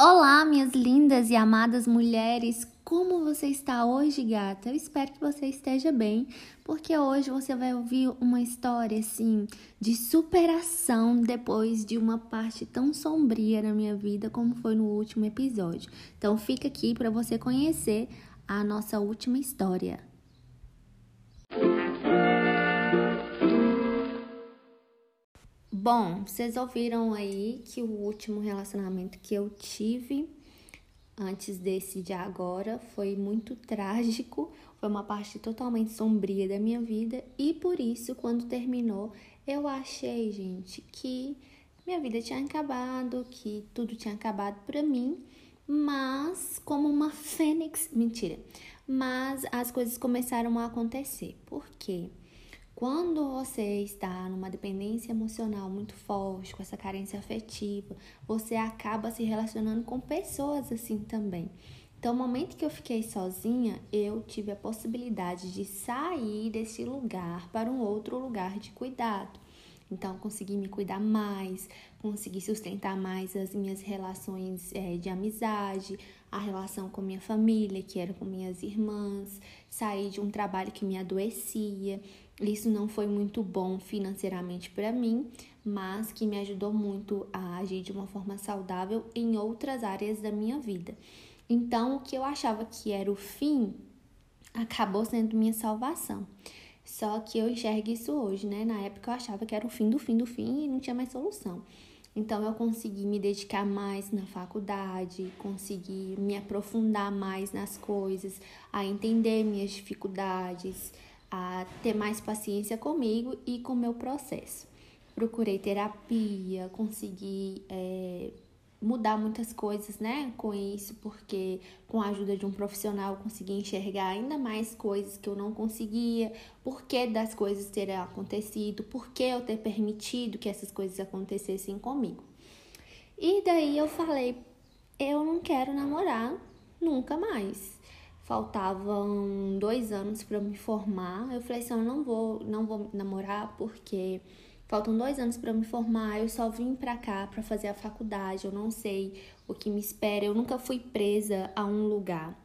Olá, minhas lindas e amadas mulheres, como você está hoje, gata? Eu espero que você esteja bem, porque hoje você vai ouvir uma história assim de superação depois de uma parte tão sombria na minha vida como foi no último episódio. Então fica aqui para você conhecer a nossa última história. Bom, vocês ouviram aí que o último relacionamento que eu tive antes desse de agora foi muito trágico, foi uma parte totalmente sombria da minha vida e por isso, quando terminou, eu achei, gente, que minha vida tinha acabado, que tudo tinha acabado para mim, mas como uma fênix, mentira. Mas as coisas começaram a acontecer. Por quê? Quando você está numa dependência emocional muito forte, com essa carência afetiva, você acaba se relacionando com pessoas assim também. Então, no momento que eu fiquei sozinha, eu tive a possibilidade de sair desse lugar para um outro lugar de cuidado. Então, consegui me cuidar mais, consegui sustentar mais as minhas relações é, de amizade, a relação com minha família, que era com minhas irmãs, sair de um trabalho que me adoecia. Isso não foi muito bom financeiramente para mim, mas que me ajudou muito a agir de uma forma saudável em outras áreas da minha vida. Então, o que eu achava que era o fim acabou sendo minha salvação. Só que eu enxergo isso hoje, né? Na época eu achava que era o fim do fim do fim e não tinha mais solução. Então eu consegui me dedicar mais na faculdade, consegui me aprofundar mais nas coisas, a entender minhas dificuldades, a ter mais paciência comigo e com o meu processo. Procurei terapia, consegui é, mudar muitas coisas, né, com isso, porque com a ajuda de um profissional consegui enxergar ainda mais coisas que eu não conseguia, por que das coisas terem acontecido, por que eu ter permitido que essas coisas acontecessem comigo. E daí eu falei, eu não quero namorar nunca mais faltavam dois anos para me formar. Eu falei assim, eu não vou, não vou namorar porque faltam dois anos para me formar. Eu só vim para cá para fazer a faculdade. Eu não sei o que me espera. Eu nunca fui presa a um lugar.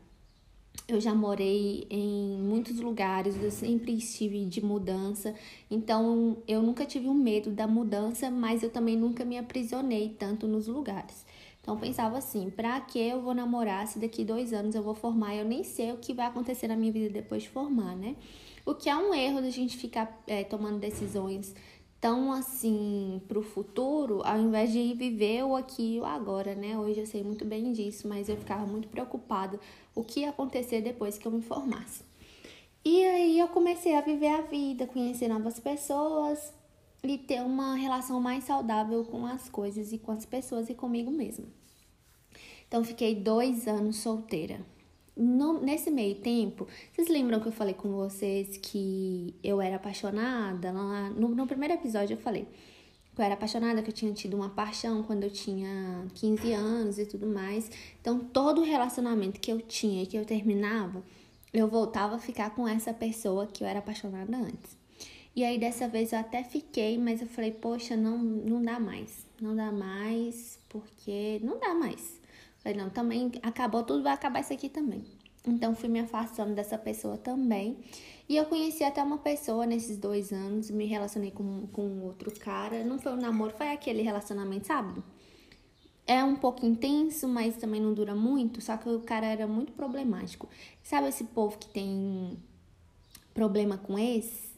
Eu já morei em muitos lugares, eu sempre estive de mudança, então eu nunca tive um medo da mudança, mas eu também nunca me aprisionei tanto nos lugares. Então, pensava assim: pra que eu vou namorar se daqui dois anos eu vou formar? Eu nem sei o que vai acontecer na minha vida depois de formar, né? O que é um erro da gente ficar é, tomando decisões tão assim pro futuro, ao invés de viver o aqui e o agora, né? Hoje eu sei muito bem disso, mas eu ficava muito preocupada o que ia acontecer depois que eu me formasse. E aí eu comecei a viver a vida, conhecer novas pessoas, e ter uma relação mais saudável com as coisas e com as pessoas e comigo mesma. Então, fiquei dois anos solteira. No, nesse meio tempo, vocês lembram que eu falei com vocês que eu era apaixonada? Lá, no, no primeiro episódio eu falei que eu era apaixonada, que eu tinha tido uma paixão quando eu tinha 15 anos e tudo mais. Então, todo relacionamento que eu tinha e que eu terminava, eu voltava a ficar com essa pessoa que eu era apaixonada antes. E aí dessa vez eu até fiquei, mas eu falei, poxa, não, não dá mais. Não dá mais, porque não dá mais. Falei, não, também acabou tudo, vai acabar isso aqui também. Então fui me afastando dessa pessoa também. E eu conheci até uma pessoa nesses dois anos, me relacionei com, com outro cara. Não foi um namoro, foi aquele relacionamento, sabe? É um pouco intenso, mas também não dura muito. Só que o cara era muito problemático. Sabe esse povo que tem problema com esse?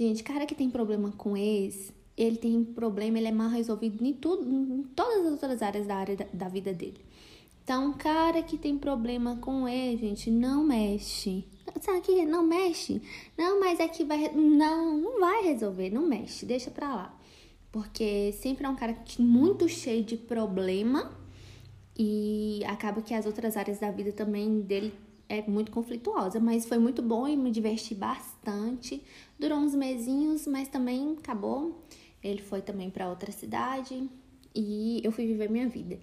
Gente, cara que tem problema com ex, ele tem problema, ele é mal resolvido em tudo, em todas as outras áreas da área da, da vida dele. Então, cara que tem problema com ex, gente, não mexe. Sabe que não mexe? Não, mas é que vai. Não, não vai resolver, não mexe, deixa pra lá. Porque sempre é um cara muito cheio de problema e acaba que as outras áreas da vida também dele é muito conflituosa, mas foi muito bom e me diverti bastante. Durou uns mesinhos, mas também acabou. Ele foi também para outra cidade e eu fui viver minha vida.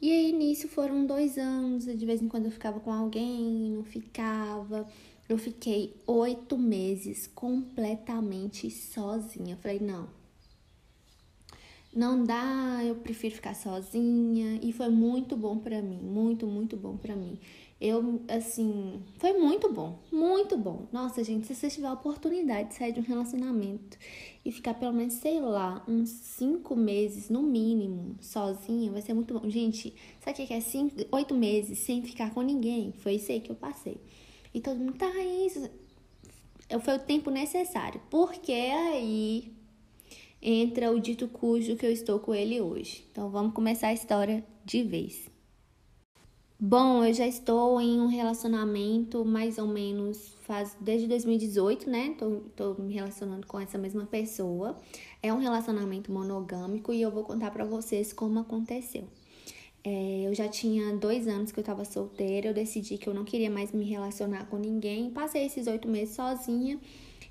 E aí nisso foram dois anos, de vez em quando eu ficava com alguém, não ficava. Eu fiquei oito meses completamente sozinha. falei, não, não dá, eu prefiro ficar sozinha. E foi muito bom para mim, muito, muito bom para mim. Eu, assim, foi muito bom, muito bom. Nossa, gente, se você tiver a oportunidade de sair de um relacionamento e ficar pelo menos, sei lá, uns cinco meses no mínimo, sozinha, vai ser muito bom. Gente, sabe o que é cinco, oito meses sem ficar com ninguém? Foi isso aí que eu passei. E todo mundo, tá, isso. Foi o tempo necessário. Porque aí entra o dito cujo que eu estou com ele hoje. Então vamos começar a história de vez. Bom, eu já estou em um relacionamento mais ou menos faz desde 2018, né? Tô, tô me relacionando com essa mesma pessoa. É um relacionamento monogâmico e eu vou contar para vocês como aconteceu. É, eu já tinha dois anos que eu tava solteira, eu decidi que eu não queria mais me relacionar com ninguém. Passei esses oito meses sozinha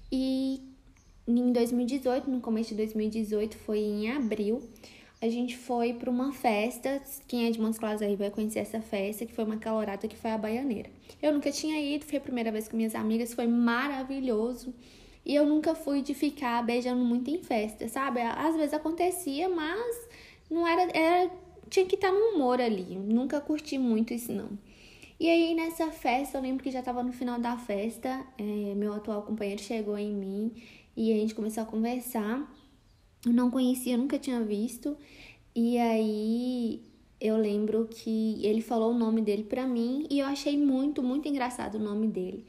e em 2018, no começo de 2018, foi em abril, a gente foi para uma festa. Quem é de Montes Claros aí vai conhecer essa festa, que foi uma calorada que foi a Baianeira. Eu nunca tinha ido, foi a primeira vez com minhas amigas, foi maravilhoso. E eu nunca fui de ficar beijando muito em festa, sabe? Às vezes acontecia, mas não era, era tinha que estar no humor ali. Nunca curti muito isso não. E aí nessa festa, eu lembro que já tava no final da festa, é, meu atual companheiro chegou em mim e a gente começou a conversar. Não conhecia, nunca tinha visto. E aí eu lembro que ele falou o nome dele pra mim e eu achei muito, muito engraçado o nome dele.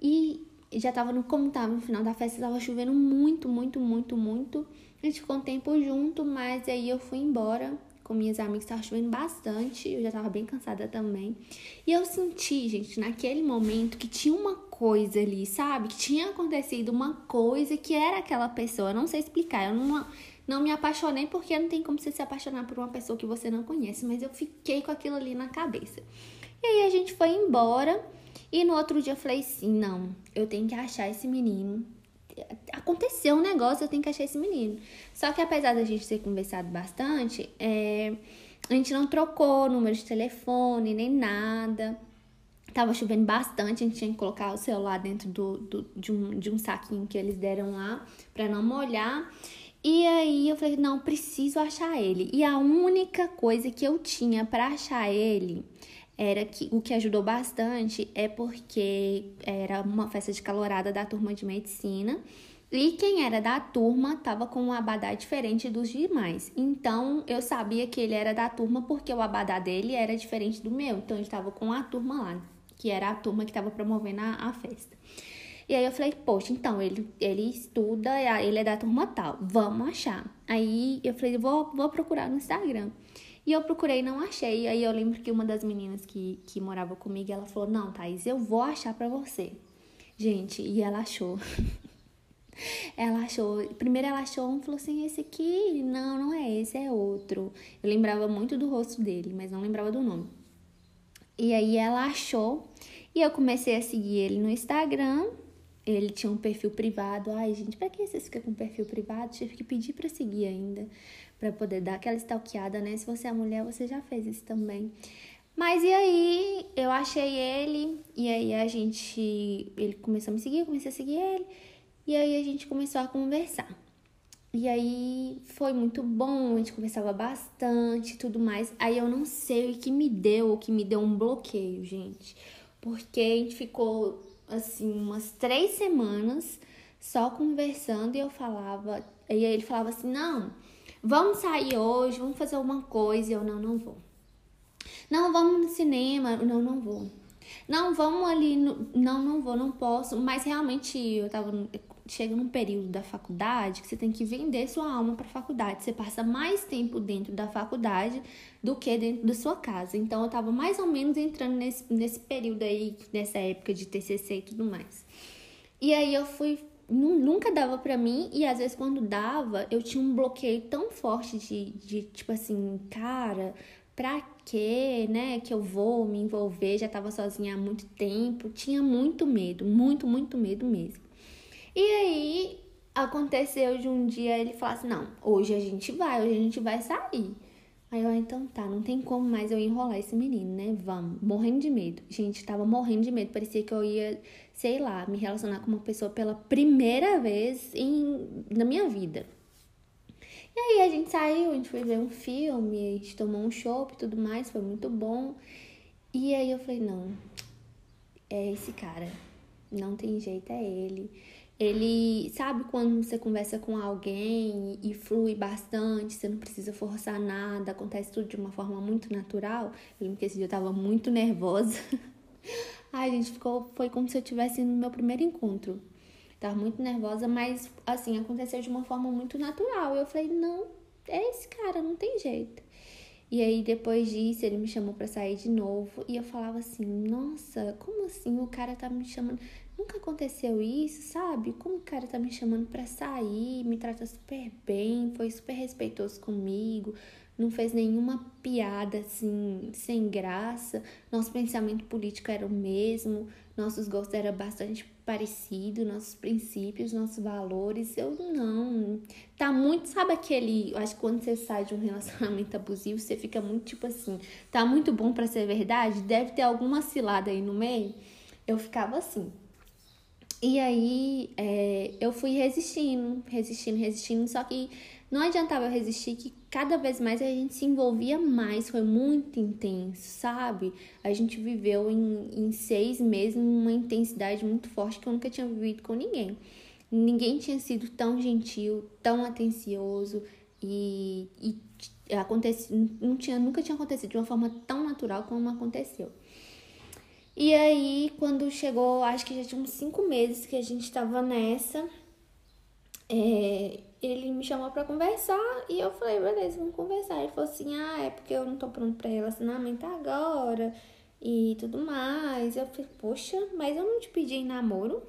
E já tava no, como tava no final da festa, tava chovendo muito, muito, muito, muito. A gente ficou um tempo junto, mas aí eu fui embora com minhas amigas, tava chovendo bastante, eu já tava bem cansada também. E eu senti, gente, naquele momento que tinha uma coisa ali, sabe? Que tinha acontecido uma coisa que era aquela pessoa, eu não sei explicar, eu não, não me apaixonei porque não tem como você se apaixonar por uma pessoa que você não conhece, mas eu fiquei com aquilo ali na cabeça. E aí a gente foi embora e no outro dia eu falei assim: não, eu tenho que achar esse menino aconteceu um negócio, eu tenho que achar esse menino. Só que apesar da gente ter conversado bastante, é, a gente não trocou número de telefone, nem nada. Tava chovendo bastante, a gente tinha que colocar o celular dentro do, do, de, um, de um saquinho que eles deram lá para não molhar. E aí eu falei, não, preciso achar ele. E a única coisa que eu tinha para achar ele era que o que ajudou bastante é porque era uma festa de calorada da turma de medicina e quem era da turma estava com um abadá diferente dos demais. Então eu sabia que ele era da turma porque o abadá dele era diferente do meu. Então ele estava com a turma lá, que era a turma que estava promovendo a, a, festa. E aí eu falei, poxa, então ele, ele estuda, ele é da turma tal, vamos achar. Aí eu falei, vou, vou procurar no Instagram. E eu procurei e não achei. Aí eu lembro que uma das meninas que, que morava comigo, ela falou: Não, Thaís, eu vou achar pra você. Gente, e ela achou. ela achou. Primeiro ela achou um falou assim: Esse aqui, não, não é esse, é outro. Eu lembrava muito do rosto dele, mas não lembrava do nome. E aí ela achou. E eu comecei a seguir ele no Instagram. Ele tinha um perfil privado. Ai, gente, pra que vocês ficam com perfil privado? Tive que pedir pra seguir ainda para poder dar aquela stalkeada, né? Se você é mulher, você já fez isso também. Mas e aí, eu achei ele, e aí a gente. Ele começou a me seguir, eu comecei a seguir ele, e aí a gente começou a conversar. E aí foi muito bom, a gente conversava bastante tudo mais. Aí eu não sei o que me deu, o que me deu um bloqueio, gente. Porque a gente ficou, assim, umas três semanas só conversando e eu falava. E aí ele falava assim: não Vamos sair hoje, vamos fazer alguma coisa. E eu, não, não vou. Não, vamos no cinema. Não, não vou. Não, vamos ali. No... Não, não vou, não posso. Mas realmente eu tava. Chega num período da faculdade que você tem que vender sua alma para faculdade. Você passa mais tempo dentro da faculdade do que dentro da sua casa. Então eu tava mais ou menos entrando nesse, nesse período aí, nessa época de TCC e tudo mais. E aí eu fui nunca dava para mim e às vezes quando dava, eu tinha um bloqueio tão forte de, de tipo assim, cara, pra quê, né, que eu vou me envolver? Já tava sozinha há muito tempo, tinha muito medo, muito, muito medo mesmo. E aí aconteceu de um dia ele falar assim: "Não, hoje a gente vai, hoje a gente vai sair". Aí eu, ah, então tá, não tem como mais eu enrolar esse menino, né? Vamos. Morrendo de medo. Gente, tava morrendo de medo. Parecia que eu ia, sei lá, me relacionar com uma pessoa pela primeira vez em, na minha vida. E aí a gente saiu, a gente foi ver um filme, a gente tomou um chopp e tudo mais, foi muito bom. E aí eu falei, não, é esse cara, não tem jeito, é ele. Ele sabe quando você conversa com alguém e flui bastante, você não precisa forçar nada, acontece tudo de uma forma muito natural. Eu lembro que esse dia eu tava muito nervosa. Ai, gente, ficou, foi como se eu tivesse no meu primeiro encontro. Tava muito nervosa, mas assim, aconteceu de uma forma muito natural. Eu falei, não, é esse cara, não tem jeito. E aí depois disso ele me chamou para sair de novo e eu falava assim: "Nossa, como assim o cara tá me chamando? Nunca aconteceu isso, sabe? Como o cara tá me chamando para sair, me trata super bem, foi super respeitoso comigo, não fez nenhuma piada assim sem graça. Nosso pensamento político era o mesmo, nossos gostos eram bastante parecidos, nossos princípios, nossos valores. Eu não. Tá muito, sabe aquele, eu acho que quando você sai de um relacionamento abusivo, você fica muito tipo assim, tá muito bom para ser verdade, deve ter alguma cilada aí no meio. Eu ficava assim. E aí é, eu fui resistindo, resistindo, resistindo, só que não adiantava eu resistir, que cada vez mais a gente se envolvia mais, foi muito intenso, sabe? A gente viveu em, em seis meses uma intensidade muito forte que eu nunca tinha vivido com ninguém. Ninguém tinha sido tão gentil, tão atencioso e, e não tinha, nunca tinha acontecido de uma forma tão natural como aconteceu. E aí, quando chegou, acho que já tinha uns cinco meses que a gente tava nessa, é, ele me chamou para conversar e eu falei, beleza, vamos conversar. Ele falou assim: ah, é porque eu não tô pronto pra relacionamento agora e tudo mais. Eu falei, poxa, mas eu não te pedi namoro.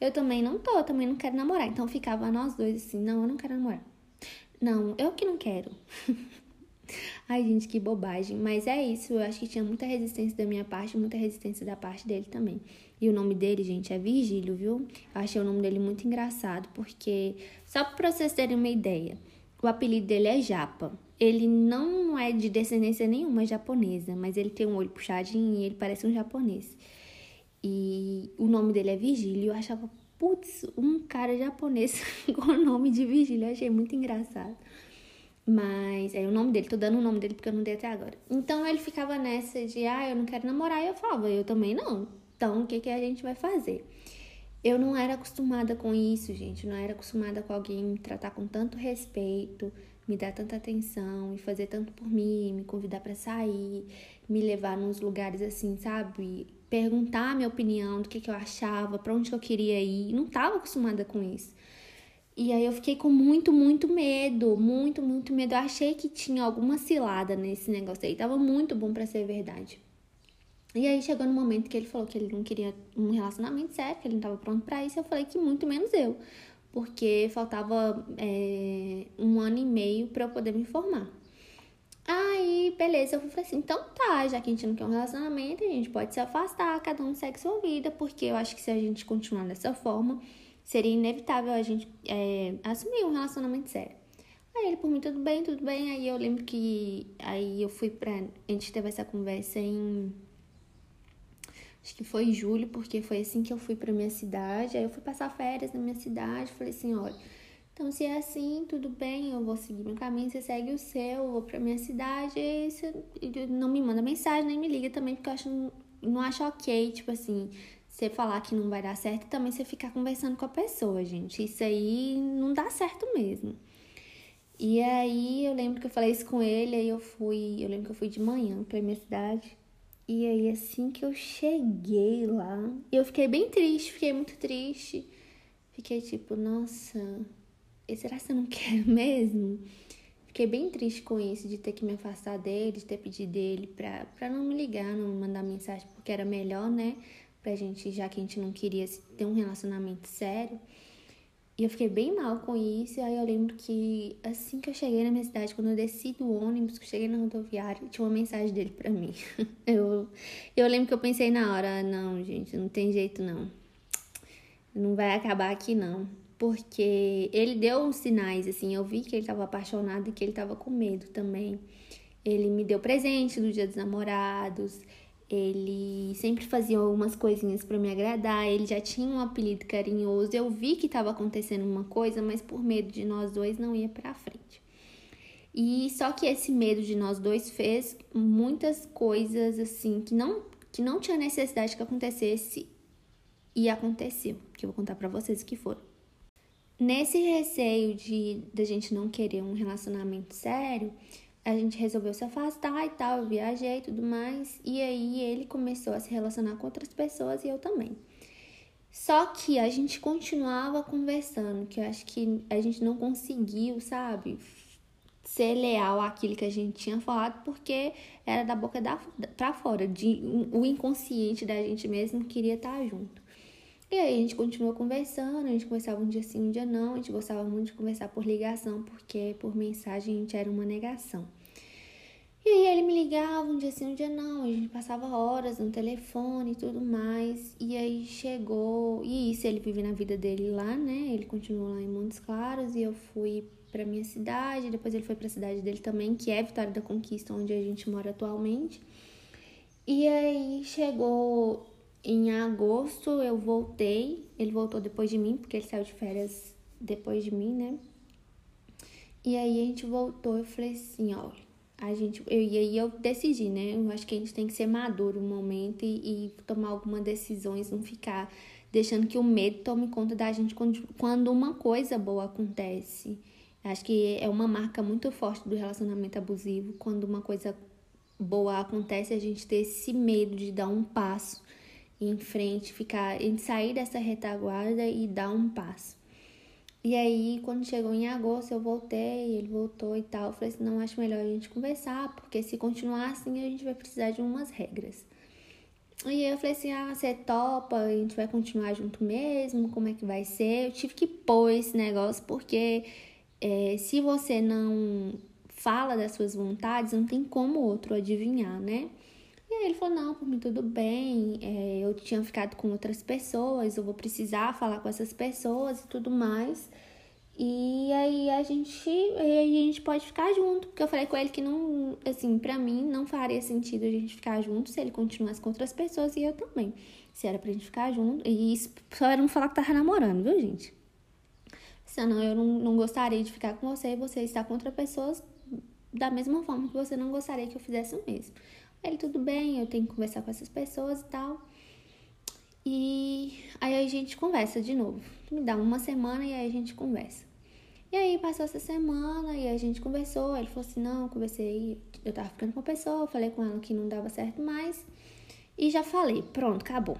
Eu também não tô, eu também não quero namorar. Então ficava nós dois assim: não, eu não quero namorar. Não, eu que não quero. Ai, gente, que bobagem. Mas é isso, eu acho que tinha muita resistência da minha parte, muita resistência da parte dele também. E o nome dele, gente, é Virgílio, viu? Eu achei o nome dele muito engraçado, porque, só para vocês terem uma ideia, o apelido dele é Japa. Ele não é de descendência nenhuma japonesa, mas ele tem um olho puxadinho e ele parece um japonês. E o nome dele é Virgílio. Eu achava, putz, um cara japonês com o nome de Virgílio. Eu achei muito engraçado. Mas é o nome dele, tô dando o nome dele porque eu não dei até agora. Então ele ficava nessa de, ah, eu não quero namorar. E eu falava, eu também não. Então o que, que a gente vai fazer? Eu não era acostumada com isso, gente. Não era acostumada com alguém me tratar com tanto respeito, me dar tanta atenção e fazer tanto por mim, me convidar para sair, me levar nos lugares assim, sabe? Perguntar a minha opinião do que, que eu achava, para onde eu queria ir. Não tava acostumada com isso. E aí eu fiquei com muito, muito medo, muito, muito medo. Eu achei que tinha alguma cilada nesse negócio aí. Tava muito bom para ser verdade. E aí chegou no momento que ele falou que ele não queria um relacionamento sério, que ele não tava pronto para isso. Eu falei que muito menos eu, porque faltava é, um ano e meio para eu poder me formar. Aí, beleza, eu falei assim, então tá, já que a gente não quer um relacionamento, a gente pode se afastar, cada um segue sua vida, porque eu acho que se a gente continuar dessa forma, seria inevitável a gente é, assumir um relacionamento sério. Aí ele, por mim, tudo bem, tudo bem. Aí eu lembro que aí eu fui pra. A gente teve essa conversa em. Acho que foi em julho, porque foi assim que eu fui pra minha cidade. Aí eu fui passar férias na minha cidade. Falei assim: olha, então se é assim, tudo bem, eu vou seguir meu caminho, você segue o seu, eu vou pra minha cidade. E você não me manda mensagem, nem me liga também, porque eu acho, não acho ok, tipo assim, você falar que não vai dar certo e também você ficar conversando com a pessoa, gente. Isso aí não dá certo mesmo. E aí eu lembro que eu falei isso com ele, aí eu fui, eu lembro que eu fui de manhã pra minha cidade. E aí assim que eu cheguei lá, eu fiquei bem triste, fiquei muito triste. Fiquei tipo, nossa, será que eu não quero mesmo? Fiquei bem triste com isso, de ter que me afastar dele, de ter pedido dele pra, pra não me ligar, não me mandar mensagem, porque era melhor, né? Pra gente, já que a gente não queria ter um relacionamento sério. E eu fiquei bem mal com isso. E aí eu lembro que assim que eu cheguei na minha cidade, quando eu desci do ônibus, que eu cheguei na rodoviária, tinha uma mensagem dele pra mim. eu, eu lembro que eu pensei na hora, não, gente, não tem jeito não. Não vai acabar aqui não. Porque ele deu uns sinais, assim, eu vi que ele tava apaixonado e que ele tava com medo também. Ele me deu presente no dia dos namorados. Ele sempre fazia algumas coisinhas para me agradar. Ele já tinha um apelido carinhoso. Eu vi que estava acontecendo uma coisa, mas por medo de nós dois não ia para frente. E só que esse medo de nós dois fez muitas coisas assim que não que não tinha necessidade que acontecesse e aconteceu, que eu vou contar para vocês o que foram. Nesse receio de da gente não querer um relacionamento sério, a gente resolveu se afastar e tal, eu viajei e tudo mais, e aí ele começou a se relacionar com outras pessoas e eu também. Só que a gente continuava conversando, que eu acho que a gente não conseguiu, sabe, ser leal àquilo que a gente tinha falado, porque era da boca da, pra fora, de, o inconsciente da gente mesmo queria estar junto. E aí a gente continuou conversando, a gente conversava um dia sim, um dia não, a gente gostava muito de conversar por ligação, porque por mensagem a gente era uma negação. E aí ele me ligava um dia sim, um dia não, a gente passava horas no telefone e tudo mais. E aí chegou, e isso ele vive na vida dele lá, né? Ele continuou lá em Montes Claros e eu fui para minha cidade, depois ele foi para a cidade dele também, que é Vitória da Conquista, onde a gente mora atualmente. E aí chegou em agosto, eu voltei, ele voltou depois de mim, porque ele saiu de férias depois de mim, né? E aí a gente voltou, eu falei assim, ó, a gente, eu, e aí eu decidi, né? Eu acho que a gente tem que ser maduro um momento e, e tomar algumas decisões, não ficar deixando que o medo tome conta da gente quando, quando uma coisa boa acontece. Acho que é uma marca muito forte do relacionamento abusivo. Quando uma coisa boa acontece, a gente ter esse medo de dar um passo em frente, ficar, em sair dessa retaguarda e dar um passo. E aí, quando chegou em agosto, eu voltei, ele voltou e tal. Eu falei assim: não, acho melhor a gente conversar, porque se continuar assim, a gente vai precisar de umas regras. E aí eu falei assim: ah, você topa, a gente vai continuar junto mesmo, como é que vai ser? Eu tive que pôr esse negócio, porque é, se você não fala das suas vontades, não tem como outro adivinhar, né? E aí ele falou: não, por mim tudo bem, é, eu tinha ficado com outras pessoas, eu vou precisar falar com essas pessoas e tudo mais. E aí a gente, aí a gente pode ficar junto, porque eu falei com ele que não, assim, para mim não faria sentido a gente ficar junto se ele continuasse com outras pessoas e eu também. Se era pra gente ficar junto, e isso só era não falar que tava namorando, viu, gente? Senão eu não, não gostaria de ficar com você e você estar com outra pessoa da mesma forma que você não gostaria que eu fizesse o mesmo. Ele, tudo bem, eu tenho que conversar com essas pessoas e tal. E aí a gente conversa de novo. Me dá uma semana e aí a gente conversa. E aí passou essa semana e a gente conversou. Ele falou assim: não, conversei, eu tava ficando com uma pessoa, falei com ela que não dava certo mais. E já falei, pronto, acabou.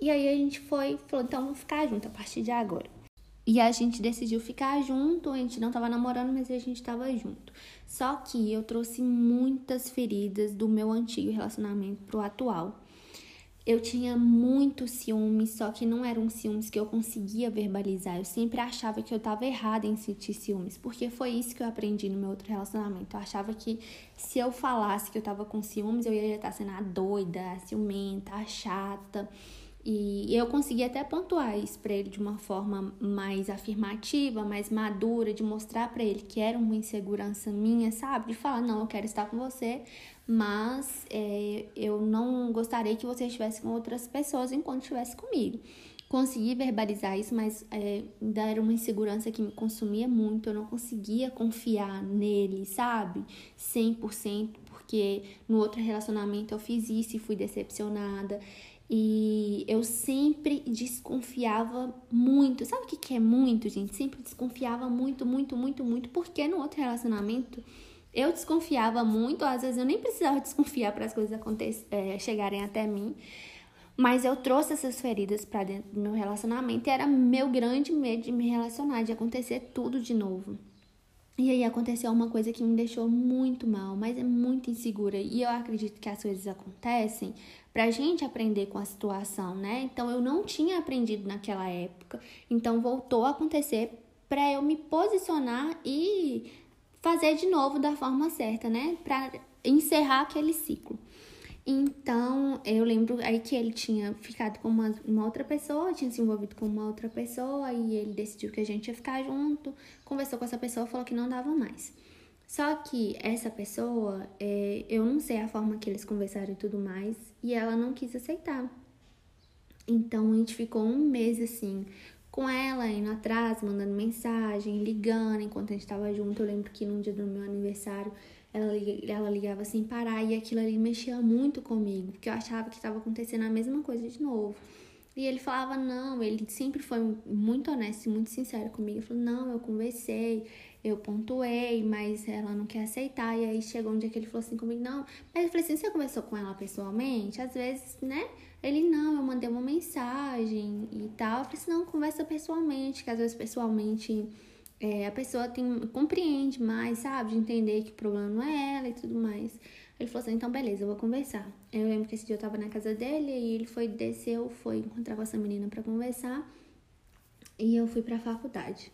E aí a gente foi, falou, então vamos ficar junto a partir de agora. E a gente decidiu ficar junto, a gente não tava namorando, mas a gente tava junto. Só que eu trouxe muitas feridas do meu antigo relacionamento pro atual. Eu tinha muito ciúmes, só que não eram ciúmes que eu conseguia verbalizar. Eu sempre achava que eu tava errada em sentir ciúmes, porque foi isso que eu aprendi no meu outro relacionamento. Eu achava que se eu falasse que eu tava com ciúmes, eu ia estar sendo a doida, a ciumenta, a chata. E eu consegui até pontuar isso para ele de uma forma mais afirmativa, mais madura, de mostrar para ele que era uma insegurança minha, sabe? De falar, não, eu quero estar com você, mas é, eu não gostaria que você estivesse com outras pessoas enquanto estivesse comigo. Consegui verbalizar isso, mas é, ainda era uma insegurança que me consumia muito, eu não conseguia confiar nele, sabe? 100%, porque no outro relacionamento eu fiz isso e fui decepcionada. E eu sempre desconfiava muito. Sabe o que, que é muito, gente? Sempre desconfiava muito, muito, muito, muito. Porque no outro relacionamento eu desconfiava muito. Às vezes eu nem precisava desconfiar para as coisas é, chegarem até mim. Mas eu trouxe essas feridas para dentro do meu relacionamento. E era meu grande medo de me relacionar, de acontecer tudo de novo. E aí aconteceu uma coisa que me deixou muito mal, mas é muito insegura. E eu acredito que as coisas acontecem pra gente aprender com a situação, né? Então eu não tinha aprendido naquela época. Então voltou a acontecer para eu me posicionar e fazer de novo da forma certa, né? Para encerrar aquele ciclo. Então, eu lembro aí que ele tinha ficado com uma, uma, outra pessoa, tinha se envolvido com uma outra pessoa, e ele decidiu que a gente ia ficar junto, conversou com essa pessoa, falou que não dava mais. Só que essa pessoa, é, eu não sei a forma que eles conversaram e tudo mais, e ela não quis aceitar. Então, a gente ficou um mês assim, com ela, indo atrás, mandando mensagem, ligando enquanto a gente estava junto. Eu lembro que no dia do meu aniversário ela, ela ligava sem parar e aquilo ali mexia muito comigo, porque eu achava que estava acontecendo a mesma coisa de novo. E ele falava, não, ele sempre foi muito honesto e muito sincero comigo. Ele falou, não, eu conversei, eu pontuei, mas ela não quer aceitar. E aí chegou um dia que ele falou assim comigo, não. Mas eu falei assim, você conversou com ela pessoalmente? Às vezes, né? Ele, não, eu mandei uma mensagem e tal. Eu falei assim, não, conversa pessoalmente, que às vezes pessoalmente é, a pessoa tem, compreende mais, sabe? De entender que o problema não é ela e tudo mais. Ele falou assim, então beleza, eu vou conversar. Eu lembro que esse dia eu tava na casa dele e ele foi, desceu, foi encontrar com essa menina para conversar. E eu fui pra faculdade.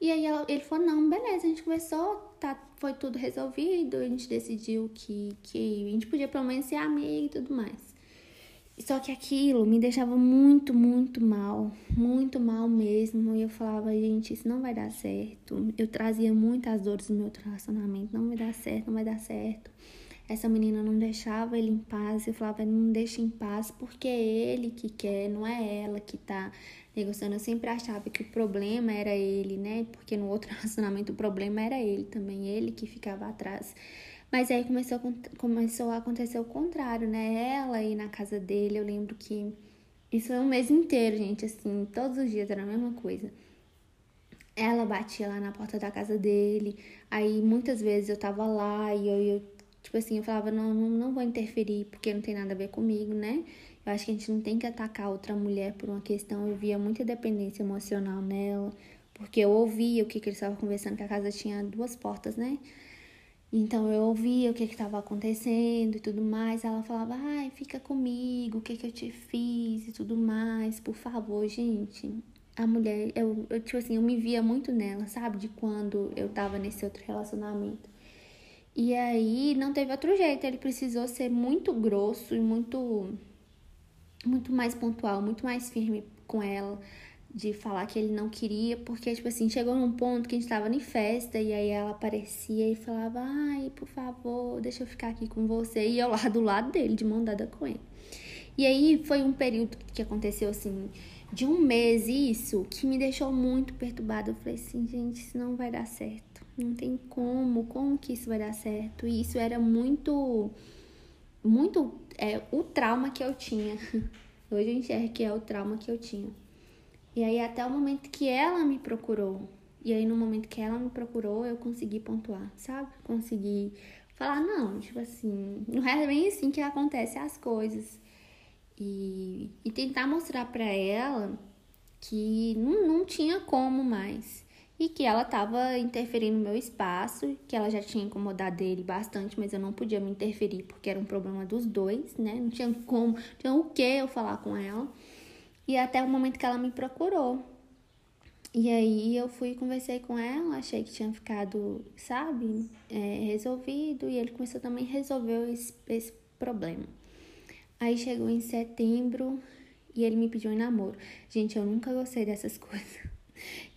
E aí ela, ele falou, não, beleza, a gente conversou, tá, foi tudo resolvido, a gente decidiu que, que a gente podia pelo menos ser amigo e tudo mais. Só que aquilo me deixava muito, muito mal, muito mal mesmo. E eu falava, gente, isso não vai dar certo. Eu trazia muitas dores no meu relacionamento, não vai dar certo, não vai dar certo. Essa menina não deixava ele em paz. Eu falava, não deixa em paz porque é ele que quer, não é ela que tá negociando. Eu sempre achava que o problema era ele, né? Porque no outro relacionamento o problema era ele também, ele que ficava atrás. Mas aí começou a, começou a acontecer o contrário, né? Ela ir na casa dele, eu lembro que isso foi um mês inteiro, gente, assim, todos os dias era a mesma coisa. Ela batia lá na porta da casa dele, aí muitas vezes eu tava lá e eu, eu tipo assim, eu falava, não, não, não vou interferir porque não tem nada a ver comigo, né? Eu acho que a gente não tem que atacar outra mulher por uma questão. Eu via muita dependência emocional nela, porque eu ouvia o que, que eles estavam conversando, que a casa tinha duas portas, né? Então eu ouvia o que estava acontecendo e tudo mais. Ela falava, ai, fica comigo, o que, que eu te fiz e tudo mais, por favor, gente. A mulher, eu, eu, tipo assim, eu me via muito nela, sabe? De quando eu tava nesse outro relacionamento. E aí não teve outro jeito, ele precisou ser muito grosso e muito muito mais pontual, muito mais firme com ela de falar que ele não queria, porque, tipo assim, chegou num ponto que a gente tava em festa e aí ela aparecia e falava: Ai, por favor, deixa eu ficar aqui com você. E eu lá do lado dele, de mão dada com ele. E aí foi um período que aconteceu assim, de um mês isso, que me deixou muito perturbada. Eu falei assim: gente, isso não vai dar certo. Não tem como, como que isso vai dar certo? E isso era muito, muito é, o trauma que eu tinha. Hoje eu enxergo que é o trauma que eu tinha. E aí até o momento que ela me procurou. E aí no momento que ela me procurou, eu consegui pontuar, sabe? Consegui falar, não, tipo assim, não é bem assim que acontece as coisas. E, e tentar mostrar para ela que não, não tinha como mais. E que ela tava interferindo no meu espaço, que ela já tinha incomodado ele bastante, mas eu não podia me interferir porque era um problema dos dois, né? Não tinha como, não tinha o que eu falar com ela. E até o momento que ela me procurou. E aí eu fui conversei com ela, achei que tinha ficado, sabe, é, resolvido. E ele começou também a resolver esse, esse problema. Aí chegou em setembro e ele me pediu em namoro. Gente, eu nunca gostei dessas coisas.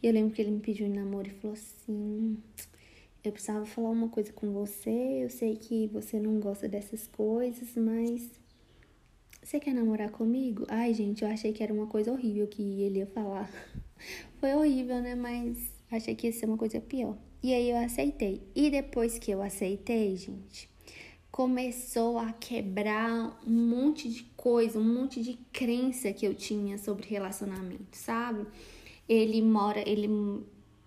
E eu lembro que ele me pediu em namoro e falou assim: Eu precisava falar uma coisa com você. Eu sei que você não gosta dessas coisas, mas você quer namorar comigo? Ai, gente, eu achei que era uma coisa horrível que ele ia falar. Foi horrível, né? Mas achei que ia ser uma coisa pior. E aí eu aceitei. E depois que eu aceitei, gente, começou a quebrar um monte de coisa, um monte de crença que eu tinha sobre relacionamento, sabe? Ele mora, ele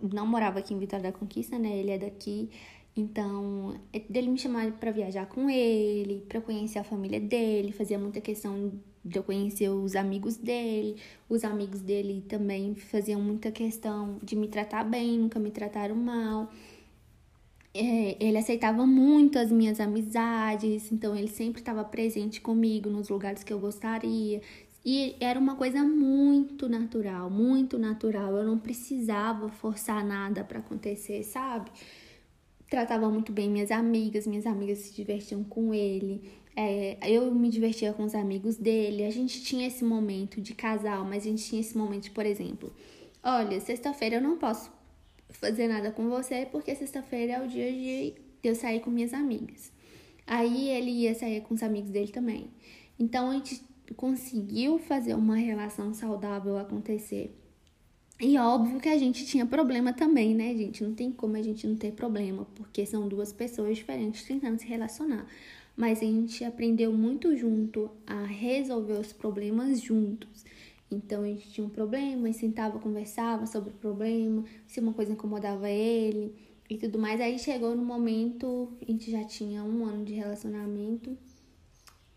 não morava aqui em Vitória da Conquista, né? Ele é daqui. Então, é dele me chamar para viajar com ele, para conhecer a família dele, fazia muita questão de eu conhecer os amigos dele. Os amigos dele também faziam muita questão de me tratar bem, nunca me trataram mal. É, ele aceitava muito as minhas amizades, então ele sempre estava presente comigo nos lugares que eu gostaria. E era uma coisa muito natural, muito natural. Eu não precisava forçar nada para acontecer, sabe? tratava muito bem minhas amigas, minhas amigas se divertiam com ele, é, eu me divertia com os amigos dele, a gente tinha esse momento de casal, mas a gente tinha esse momento, de, por exemplo, olha, sexta-feira eu não posso fazer nada com você porque sexta-feira é o dia de eu sair com minhas amigas. Aí ele ia sair com os amigos dele também. Então a gente conseguiu fazer uma relação saudável acontecer E óbvio que a gente tinha problema também, né, gente? Não tem como a gente não ter problema, porque são duas pessoas diferentes tentando se relacionar. Mas a gente aprendeu muito junto a resolver os problemas juntos. Então a gente tinha um problema e sentava, conversava sobre o problema, se uma coisa incomodava ele e tudo mais. Aí chegou no momento, a gente já tinha um ano de relacionamento,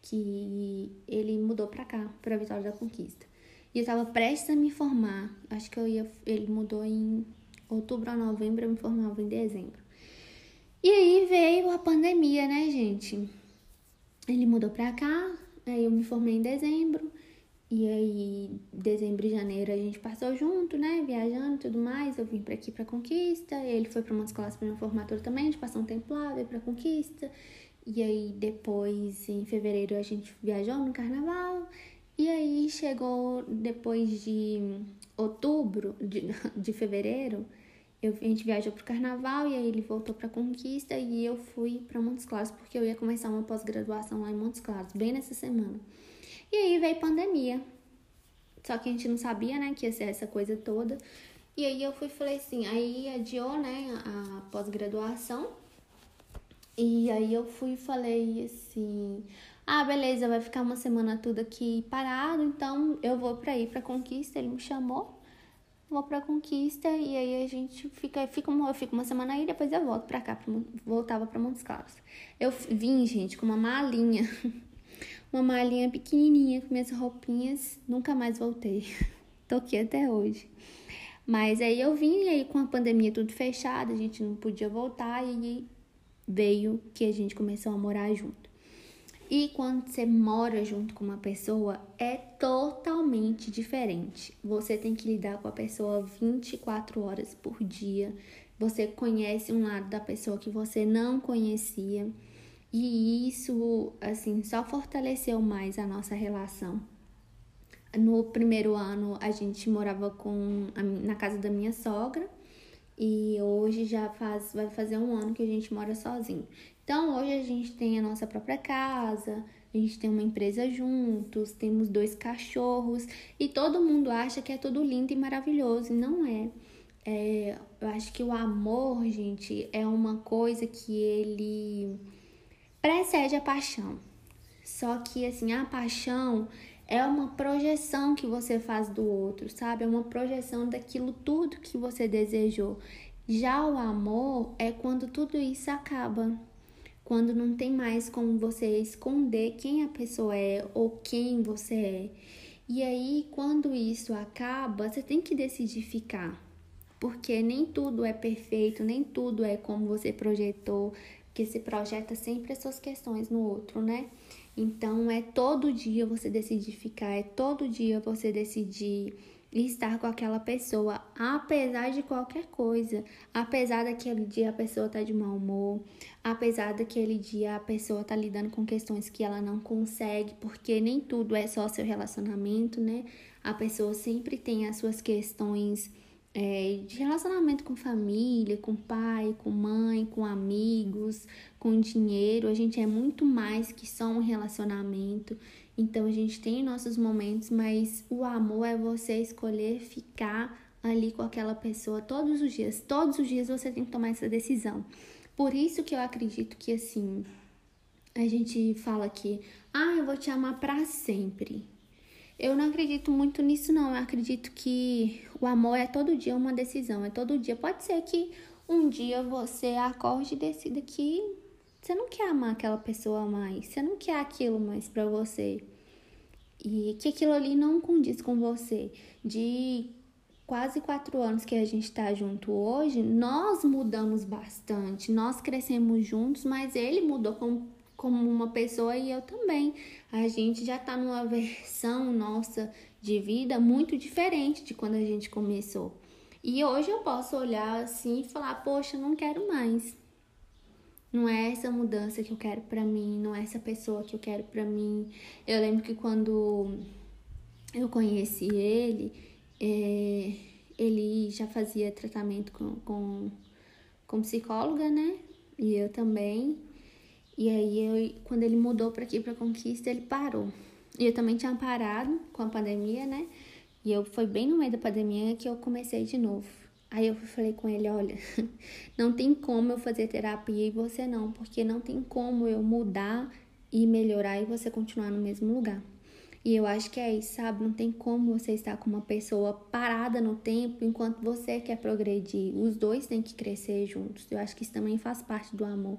que ele mudou pra cá, pra Vitória da Conquista. E eu tava prestes a me formar. Acho que eu ia. Ele mudou em outubro ou novembro, eu me formava em dezembro. E aí veio a pandemia, né, gente? Ele mudou pra cá, aí eu me formei em dezembro. E aí, dezembro e janeiro a gente passou junto, né? Viajando e tudo mais. Eu vim pra aqui pra Conquista. Ele foi pra Montes Claros pra minha formatura também. A gente passou um tempo lá, veio pra Conquista. E aí, depois, em fevereiro, a gente viajou no carnaval. E aí chegou depois de outubro, de, de fevereiro, eu, a gente viajou pro carnaval e aí ele voltou pra Conquista e eu fui para Montes Claros, porque eu ia começar uma pós-graduação lá em Montes Claros, bem nessa semana. E aí veio pandemia. Só que a gente não sabia, né, que ia ser essa coisa toda. E aí eu fui falei assim, aí adiou, né, a pós-graduação. E aí eu fui e falei assim, ah, beleza, vai ficar uma semana tudo aqui parado, então eu vou para ir para Conquista. Ele me chamou, vou para Conquista e aí a gente fica, fica uma, eu fico uma semana aí, depois eu volto para cá, pra, voltava para Montes Claros. Eu vim, gente, com uma malinha, uma malinha pequenininha com minhas roupinhas, nunca mais voltei. Tô aqui até hoje. Mas aí eu vim e aí com a pandemia tudo fechado, a gente não podia voltar e veio que a gente começou a morar junto. E quando você mora junto com uma pessoa, é totalmente diferente. Você tem que lidar com a pessoa 24 horas por dia. Você conhece um lado da pessoa que você não conhecia. E isso, assim, só fortaleceu mais a nossa relação. No primeiro ano, a gente morava com na casa da minha sogra. E hoje já faz, vai fazer um ano que a gente mora sozinho. Então, hoje a gente tem a nossa própria casa, a gente tem uma empresa juntos, temos dois cachorros e todo mundo acha que é tudo lindo e maravilhoso, e não é. é. Eu acho que o amor, gente, é uma coisa que ele precede a paixão. Só que, assim, a paixão é uma projeção que você faz do outro, sabe? É uma projeção daquilo tudo que você desejou. Já o amor é quando tudo isso acaba quando não tem mais como você esconder quem a pessoa é ou quem você é. E aí, quando isso acaba, você tem que decidir ficar. Porque nem tudo é perfeito, nem tudo é como você projetou, porque se projeta sempre as suas questões no outro, né? Então é todo dia você decidir ficar, é todo dia você decidir estar com aquela pessoa, apesar de qualquer coisa, apesar daquele dia a pessoa tá de mau humor, apesar daquele dia a pessoa tá lidando com questões que ela não consegue, porque nem tudo é só seu relacionamento, né? A pessoa sempre tem as suas questões é, de relacionamento com família, com pai, com mãe, com amigos, com dinheiro. A gente é muito mais que só um relacionamento. Então a gente tem nossos momentos, mas o amor é você escolher ficar ali com aquela pessoa todos os dias. Todos os dias você tem que tomar essa decisão. Por isso que eu acredito que assim, a gente fala que, ah, eu vou te amar para sempre. Eu não acredito muito nisso não. Eu acredito que o amor é todo dia uma decisão, é todo dia. Pode ser que um dia você acorde e decida que você não quer amar aquela pessoa mais, você não quer aquilo mais para você. E que aquilo ali não condiz com você. De quase quatro anos que a gente tá junto hoje, nós mudamos bastante, nós crescemos juntos, mas ele mudou como, como uma pessoa e eu também. A gente já tá numa versão nossa de vida muito diferente de quando a gente começou. E hoje eu posso olhar assim e falar: Poxa, não quero mais. Não é essa mudança que eu quero para mim, não é essa pessoa que eu quero para mim. Eu lembro que quando eu conheci ele, é, ele já fazia tratamento com, com, com psicóloga, né? E eu também. E aí, eu, quando ele mudou para aqui, para Conquista, ele parou. E eu também tinha parado com a pandemia, né? E eu foi bem no meio da pandemia que eu comecei de novo. Aí eu falei com ele, olha, não tem como eu fazer terapia e você não, porque não tem como eu mudar e melhorar e você continuar no mesmo lugar. E eu acho que é isso, sabe? Não tem como você estar com uma pessoa parada no tempo enquanto você quer progredir. Os dois têm que crescer juntos. Eu acho que isso também faz parte do amor.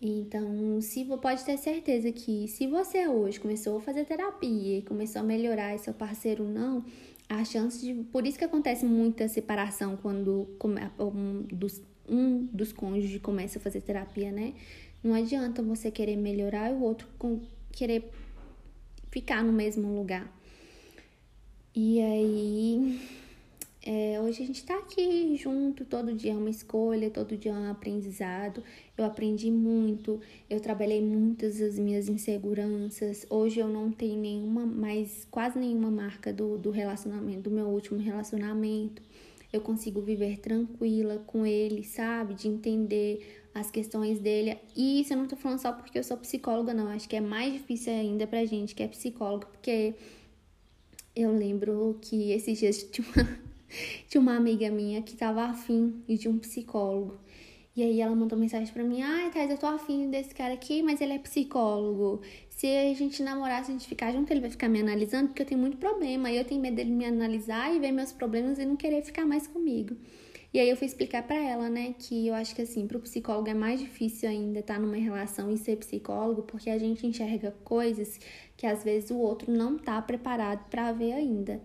Então, se pode ter certeza que se você hoje começou a fazer terapia e começou a melhorar e seu parceiro não, a chance de. Por isso que acontece muita separação quando um dos, um dos cônjuges começa a fazer terapia, né? Não adianta você querer melhorar e o outro querer ficar no mesmo lugar. E aí, é, hoje a gente tá aqui junto, todo dia é uma escolha, todo dia é um aprendizado. Eu aprendi muito, eu trabalhei muitas das minhas inseguranças. Hoje eu não tenho nenhuma, mais quase nenhuma marca do, do relacionamento, do meu último relacionamento. Eu consigo viver tranquila com ele, sabe? De entender as questões dele. E isso eu não tô falando só porque eu sou psicóloga, não. Acho que é mais difícil ainda pra gente que é psicóloga, porque eu lembro que esses dias tinha uma, tinha uma amiga minha que tava afim de um psicólogo. E aí ela mandou mensagem pra mim, ai, Thais, eu tô afim desse cara aqui, mas ele é psicólogo. Se a gente namorar, se a gente ficar junto, ele vai ficar me analisando, porque eu tenho muito problema. E eu tenho medo dele me analisar e ver meus problemas e não querer ficar mais comigo. E aí eu fui explicar para ela, né, que eu acho que assim, pro psicólogo é mais difícil ainda estar tá numa relação e ser psicólogo, porque a gente enxerga coisas que às vezes o outro não tá preparado para ver ainda.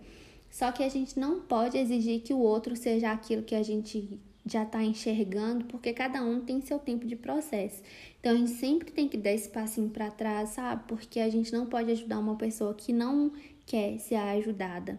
Só que a gente não pode exigir que o outro seja aquilo que a gente já está enxergando, porque cada um tem seu tempo de processo. Então a gente sempre tem que dar esse passinho para trás, sabe? Porque a gente não pode ajudar uma pessoa que não quer ser ajudada.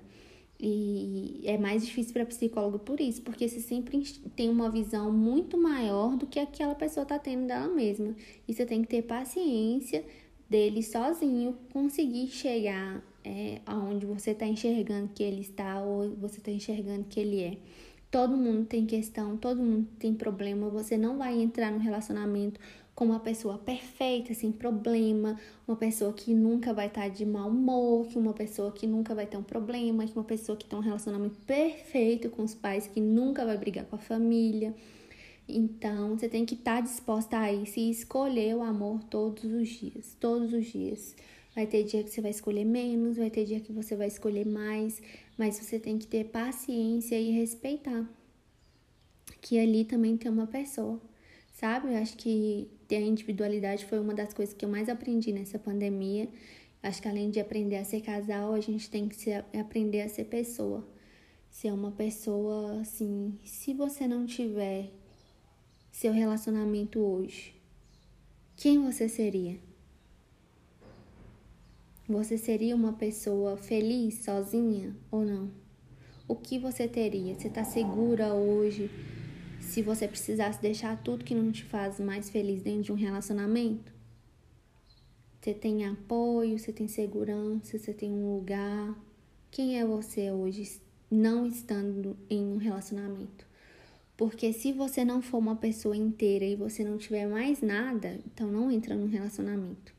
E é mais difícil para psicólogo por isso, porque você sempre tem uma visão muito maior do que aquela pessoa está tendo dela mesma. E você tem que ter paciência dele sozinho conseguir chegar é, aonde você está enxergando que ele está ou você está enxergando que ele é. Todo mundo tem questão, todo mundo tem problema. Você não vai entrar no relacionamento com uma pessoa perfeita, sem problema, uma pessoa que nunca vai estar de mau humor, que uma pessoa que nunca vai ter um problema, que uma pessoa que tem um relacionamento perfeito com os pais, que nunca vai brigar com a família. Então, você tem que estar disposta a isso e escolher o amor todos os dias, todos os dias. Vai ter dia que você vai escolher menos, vai ter dia que você vai escolher mais, mas você tem que ter paciência e respeitar que ali também tem uma pessoa sabe? Eu acho que ter a individualidade foi uma das coisas que eu mais aprendi nessa pandemia. Acho que além de aprender a ser casal, a gente tem que aprender a ser pessoa. Ser uma pessoa assim, se você não tiver seu relacionamento hoje, quem você seria? Você seria uma pessoa feliz sozinha ou não? O que você teria? Você está segura hoje? se você precisasse deixar tudo que não te faz mais feliz dentro de um relacionamento? Você tem apoio, você tem segurança, você tem um lugar. Quem é você hoje não estando em um relacionamento? Porque se você não for uma pessoa inteira e você não tiver mais nada, então não entra num relacionamento.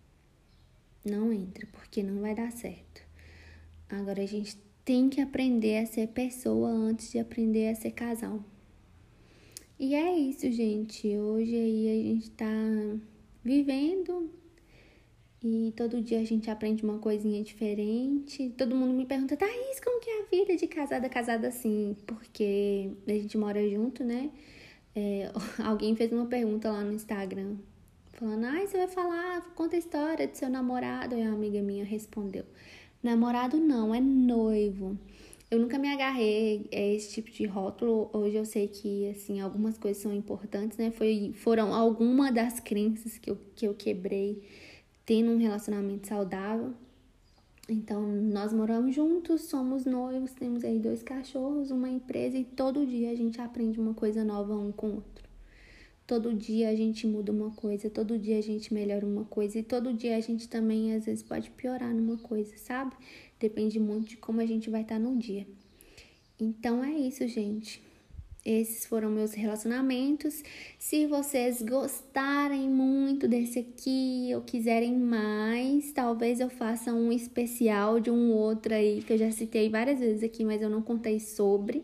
Não entra, porque não vai dar certo. Agora a gente tem que aprender a ser pessoa antes de aprender a ser casal. E é isso, gente. Hoje aí a gente tá vivendo e todo dia a gente aprende uma coisinha diferente. Todo mundo me pergunta, Thaís, como que é a vida de casada, casada assim? Porque a gente mora junto, né? É, alguém fez uma pergunta lá no Instagram, falando, ai, você vai falar, conta a história do seu namorado. E a amiga minha respondeu, namorado não, é noivo. Eu nunca me agarrei a esse tipo de rótulo. Hoje eu sei que, assim, algumas coisas são importantes, né? Foi, foram algumas das crenças que eu, que eu quebrei tendo um relacionamento saudável. Então, nós moramos juntos, somos noivos, temos aí dois cachorros, uma empresa e todo dia a gente aprende uma coisa nova um com o outro. Todo dia a gente muda uma coisa, todo dia a gente melhora uma coisa e todo dia a gente também às vezes pode piorar numa coisa, sabe? Depende muito de como a gente vai estar no dia. Então é isso, gente. esses foram meus relacionamentos. Se vocês gostarem muito desse aqui ou quiserem mais, talvez eu faça um especial de um outro aí que eu já citei várias vezes aqui, mas eu não contei sobre.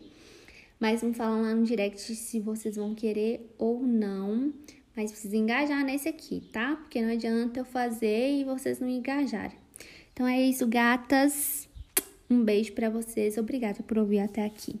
Mas me falam lá no direct se vocês vão querer ou não. Mas precisa engajar nesse aqui, tá? Porque não adianta eu fazer e vocês não engajarem. Então é isso, gatas. Um beijo para vocês. Obrigada por ouvir até aqui.